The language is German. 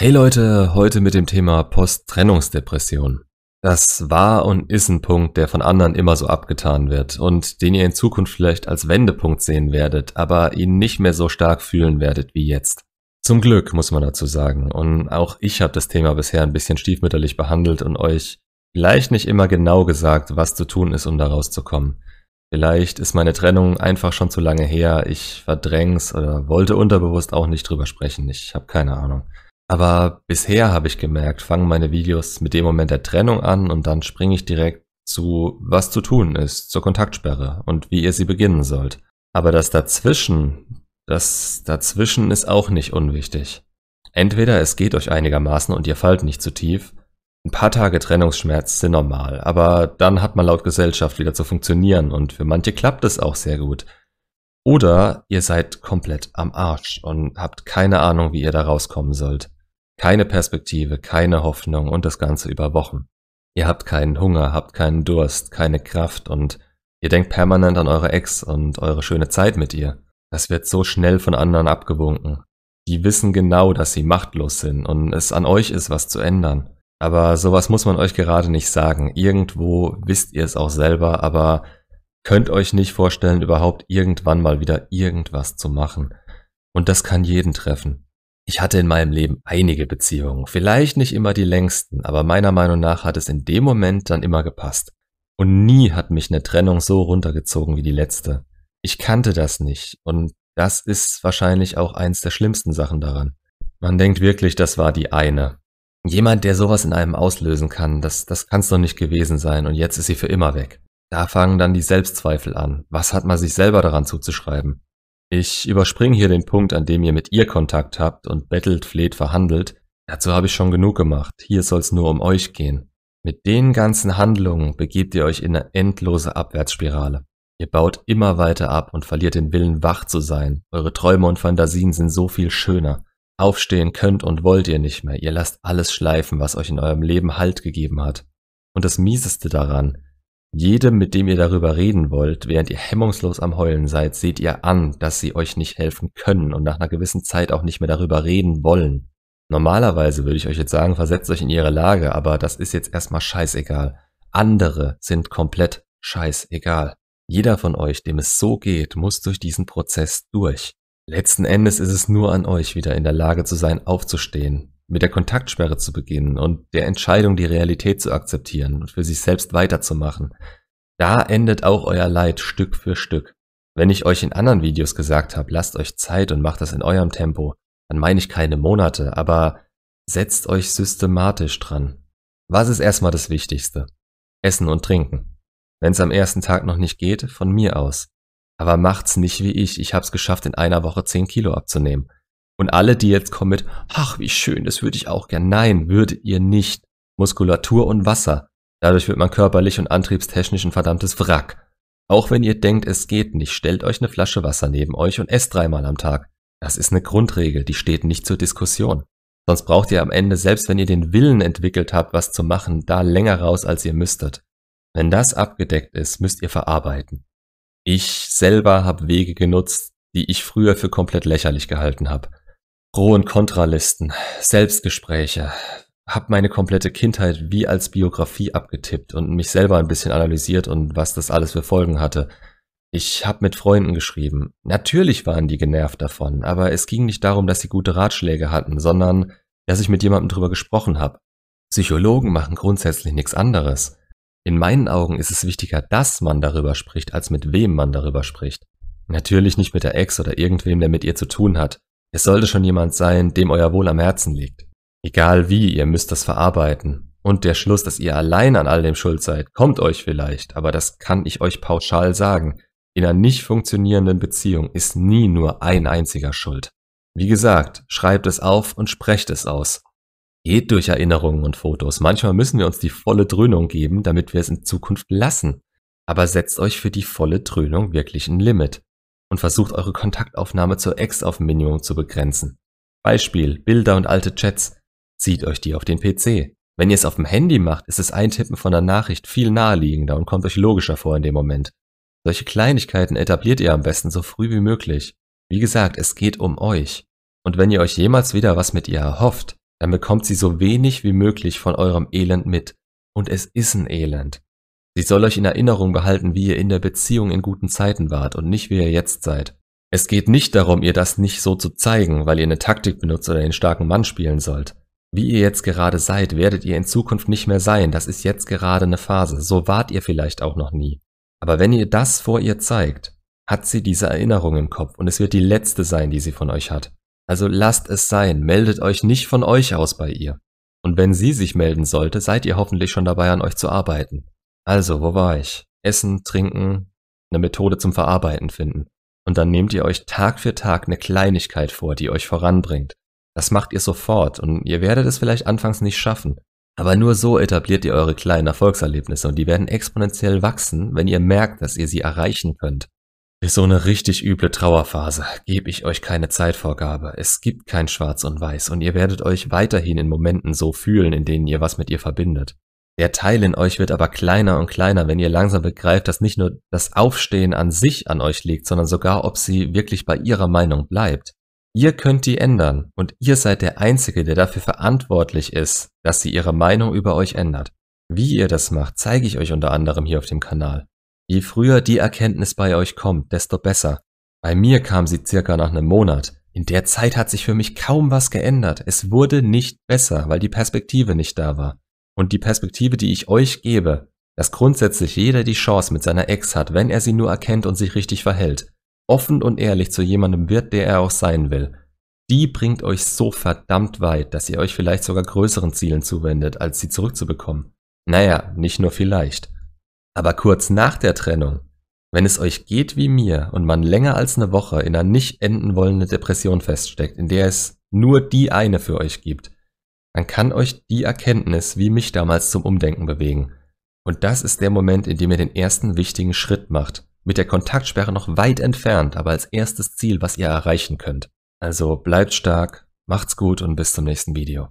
Hey Leute, heute mit dem Thema Post-Trennungsdepression. Das war und ist ein Punkt, der von anderen immer so abgetan wird und den ihr in Zukunft vielleicht als Wendepunkt sehen werdet, aber ihn nicht mehr so stark fühlen werdet wie jetzt. Zum Glück, muss man dazu sagen. Und auch ich habe das Thema bisher ein bisschen stiefmütterlich behandelt und euch vielleicht nicht immer genau gesagt, was zu tun ist, um da rauszukommen. Vielleicht ist meine Trennung einfach schon zu lange her, ich verdräng's oder wollte unterbewusst auch nicht drüber sprechen, ich habe keine Ahnung. Aber bisher habe ich gemerkt, fangen meine Videos mit dem Moment der Trennung an und dann springe ich direkt zu, was zu tun ist, zur Kontaktsperre und wie ihr sie beginnen sollt. Aber das dazwischen, das dazwischen ist auch nicht unwichtig. Entweder es geht euch einigermaßen und ihr fallt nicht zu tief. Ein paar Tage Trennungsschmerz sind normal, aber dann hat man laut Gesellschaft wieder zu funktionieren und für manche klappt es auch sehr gut. Oder ihr seid komplett am Arsch und habt keine Ahnung, wie ihr da rauskommen sollt. Keine Perspektive, keine Hoffnung und das Ganze über Wochen. Ihr habt keinen Hunger, habt keinen Durst, keine Kraft und ihr denkt permanent an eure Ex und eure schöne Zeit mit ihr. Das wird so schnell von anderen abgewunken. Die wissen genau, dass sie machtlos sind und es an euch ist, was zu ändern. Aber sowas muss man euch gerade nicht sagen. Irgendwo wisst ihr es auch selber, aber könnt euch nicht vorstellen, überhaupt irgendwann mal wieder irgendwas zu machen. Und das kann jeden treffen. Ich hatte in meinem Leben einige Beziehungen, vielleicht nicht immer die längsten, aber meiner Meinung nach hat es in dem Moment dann immer gepasst. Und nie hat mich eine Trennung so runtergezogen wie die letzte. Ich kannte das nicht und das ist wahrscheinlich auch eins der schlimmsten Sachen daran. Man denkt wirklich, das war die eine. Jemand, der sowas in einem auslösen kann, das, das kann's doch nicht gewesen sein und jetzt ist sie für immer weg. Da fangen dann die Selbstzweifel an. Was hat man sich selber daran zuzuschreiben? Ich überspringe hier den Punkt, an dem ihr mit ihr Kontakt habt und bettelt, fleht, verhandelt. Dazu habe ich schon genug gemacht. Hier soll es nur um euch gehen. Mit den ganzen Handlungen begebt ihr euch in eine endlose Abwärtsspirale. Ihr baut immer weiter ab und verliert den Willen, wach zu sein. Eure Träume und Fantasien sind so viel schöner. Aufstehen könnt und wollt ihr nicht mehr. Ihr lasst alles schleifen, was euch in eurem Leben Halt gegeben hat. Und das Mieseste daran, jedem, mit dem ihr darüber reden wollt, während ihr hemmungslos am Heulen seid, seht ihr an, dass sie euch nicht helfen können und nach einer gewissen Zeit auch nicht mehr darüber reden wollen. Normalerweise würde ich euch jetzt sagen, versetzt euch in ihre Lage, aber das ist jetzt erstmal scheißegal. Andere sind komplett scheißegal. Jeder von euch, dem es so geht, muss durch diesen Prozess durch. Letzten Endes ist es nur an euch, wieder in der Lage zu sein, aufzustehen, mit der Kontaktsperre zu beginnen und der Entscheidung, die Realität zu akzeptieren und für sich selbst weiterzumachen. Da endet auch euer Leid Stück für Stück. Wenn ich euch in anderen Videos gesagt habe, lasst euch Zeit und macht das in eurem Tempo, dann meine ich keine Monate, aber setzt euch systematisch dran. Was ist erstmal das Wichtigste? Essen und Trinken. Wenn es am ersten Tag noch nicht geht, von mir aus. Aber macht's nicht wie ich. Ich hab's geschafft, in einer Woche 10 Kilo abzunehmen. Und alle, die jetzt kommen mit, ach, wie schön, das würde ich auch gern. Nein, würdet ihr nicht. Muskulatur und Wasser. Dadurch wird man körperlich und antriebstechnisch ein verdammtes Wrack. Auch wenn ihr denkt, es geht nicht, stellt euch eine Flasche Wasser neben euch und esst dreimal am Tag. Das ist eine Grundregel, die steht nicht zur Diskussion. Sonst braucht ihr am Ende, selbst wenn ihr den Willen entwickelt habt, was zu machen, da länger raus, als ihr müsstet. Wenn das abgedeckt ist, müsst ihr verarbeiten. Ich selber habe Wege genutzt, die ich früher für komplett lächerlich gehalten habe. Pro- und Kontralisten, Selbstgespräche, hab meine komplette Kindheit wie als Biografie abgetippt und mich selber ein bisschen analysiert und was das alles für Folgen hatte. Ich hab mit Freunden geschrieben. Natürlich waren die genervt davon, aber es ging nicht darum, dass sie gute Ratschläge hatten, sondern dass ich mit jemandem drüber gesprochen habe. Psychologen machen grundsätzlich nichts anderes. In meinen Augen ist es wichtiger, dass man darüber spricht, als mit wem man darüber spricht. Natürlich nicht mit der Ex oder irgendwem, der mit ihr zu tun hat. Es sollte schon jemand sein, dem euer Wohl am Herzen liegt. Egal wie, ihr müsst das verarbeiten. Und der Schluss, dass ihr allein an all dem schuld seid, kommt euch vielleicht, aber das kann ich euch pauschal sagen. In einer nicht funktionierenden Beziehung ist nie nur ein einziger schuld. Wie gesagt, schreibt es auf und sprecht es aus. Geht durch Erinnerungen und Fotos. Manchmal müssen wir uns die volle Dröhnung geben, damit wir es in Zukunft lassen. Aber setzt euch für die volle Dröhnung wirklich ein Limit und versucht eure Kontaktaufnahme zur Ex auf Minimum zu begrenzen. Beispiel, Bilder und alte Chats. Zieht euch die auf den PC. Wenn ihr es auf dem Handy macht, ist das Eintippen von der Nachricht viel naheliegender und kommt euch logischer vor in dem Moment. Solche Kleinigkeiten etabliert ihr am besten so früh wie möglich. Wie gesagt, es geht um euch. Und wenn ihr euch jemals wieder was mit ihr erhofft, dann bekommt sie so wenig wie möglich von eurem Elend mit. Und es ist ein Elend. Sie soll euch in Erinnerung behalten, wie ihr in der Beziehung in guten Zeiten wart und nicht wie ihr jetzt seid. Es geht nicht darum, ihr das nicht so zu zeigen, weil ihr eine Taktik benutzt oder den starken Mann spielen sollt. Wie ihr jetzt gerade seid, werdet ihr in Zukunft nicht mehr sein. Das ist jetzt gerade eine Phase. So wart ihr vielleicht auch noch nie. Aber wenn ihr das vor ihr zeigt, hat sie diese Erinnerung im Kopf und es wird die letzte sein, die sie von euch hat. Also lasst es sein, meldet euch nicht von euch aus bei ihr. Und wenn sie sich melden sollte, seid ihr hoffentlich schon dabei, an euch zu arbeiten. Also, wo war ich? Essen, trinken, eine Methode zum Verarbeiten finden. Und dann nehmt ihr euch Tag für Tag eine Kleinigkeit vor, die euch voranbringt. Das macht ihr sofort und ihr werdet es vielleicht anfangs nicht schaffen. Aber nur so etabliert ihr eure kleinen Erfolgserlebnisse und die werden exponentiell wachsen, wenn ihr merkt, dass ihr sie erreichen könnt. Für so eine richtig üble Trauerphase gebe ich euch keine Zeitvorgabe. Es gibt kein Schwarz und Weiß und ihr werdet euch weiterhin in Momenten so fühlen, in denen ihr was mit ihr verbindet. Der Teil in euch wird aber kleiner und kleiner, wenn ihr langsam begreift, dass nicht nur das Aufstehen an sich an euch liegt, sondern sogar, ob sie wirklich bei ihrer Meinung bleibt. Ihr könnt die ändern und ihr seid der Einzige, der dafür verantwortlich ist, dass sie ihre Meinung über euch ändert. Wie ihr das macht, zeige ich euch unter anderem hier auf dem Kanal. Je früher die Erkenntnis bei euch kommt, desto besser. Bei mir kam sie circa nach einem Monat. In der Zeit hat sich für mich kaum was geändert. Es wurde nicht besser, weil die Perspektive nicht da war. Und die Perspektive, die ich euch gebe, dass grundsätzlich jeder die Chance mit seiner Ex hat, wenn er sie nur erkennt und sich richtig verhält, offen und ehrlich zu jemandem wird, der er auch sein will, die bringt euch so verdammt weit, dass ihr euch vielleicht sogar größeren Zielen zuwendet, als sie zurückzubekommen. Naja, nicht nur vielleicht. Aber kurz nach der Trennung, wenn es euch geht wie mir und man länger als eine Woche in einer nicht enden wollenden Depression feststeckt, in der es nur die eine für euch gibt, dann kann euch die Erkenntnis wie mich damals zum Umdenken bewegen. Und das ist der Moment, in dem ihr den ersten wichtigen Schritt macht. Mit der Kontaktsperre noch weit entfernt, aber als erstes Ziel, was ihr erreichen könnt. Also bleibt stark, macht's gut und bis zum nächsten Video.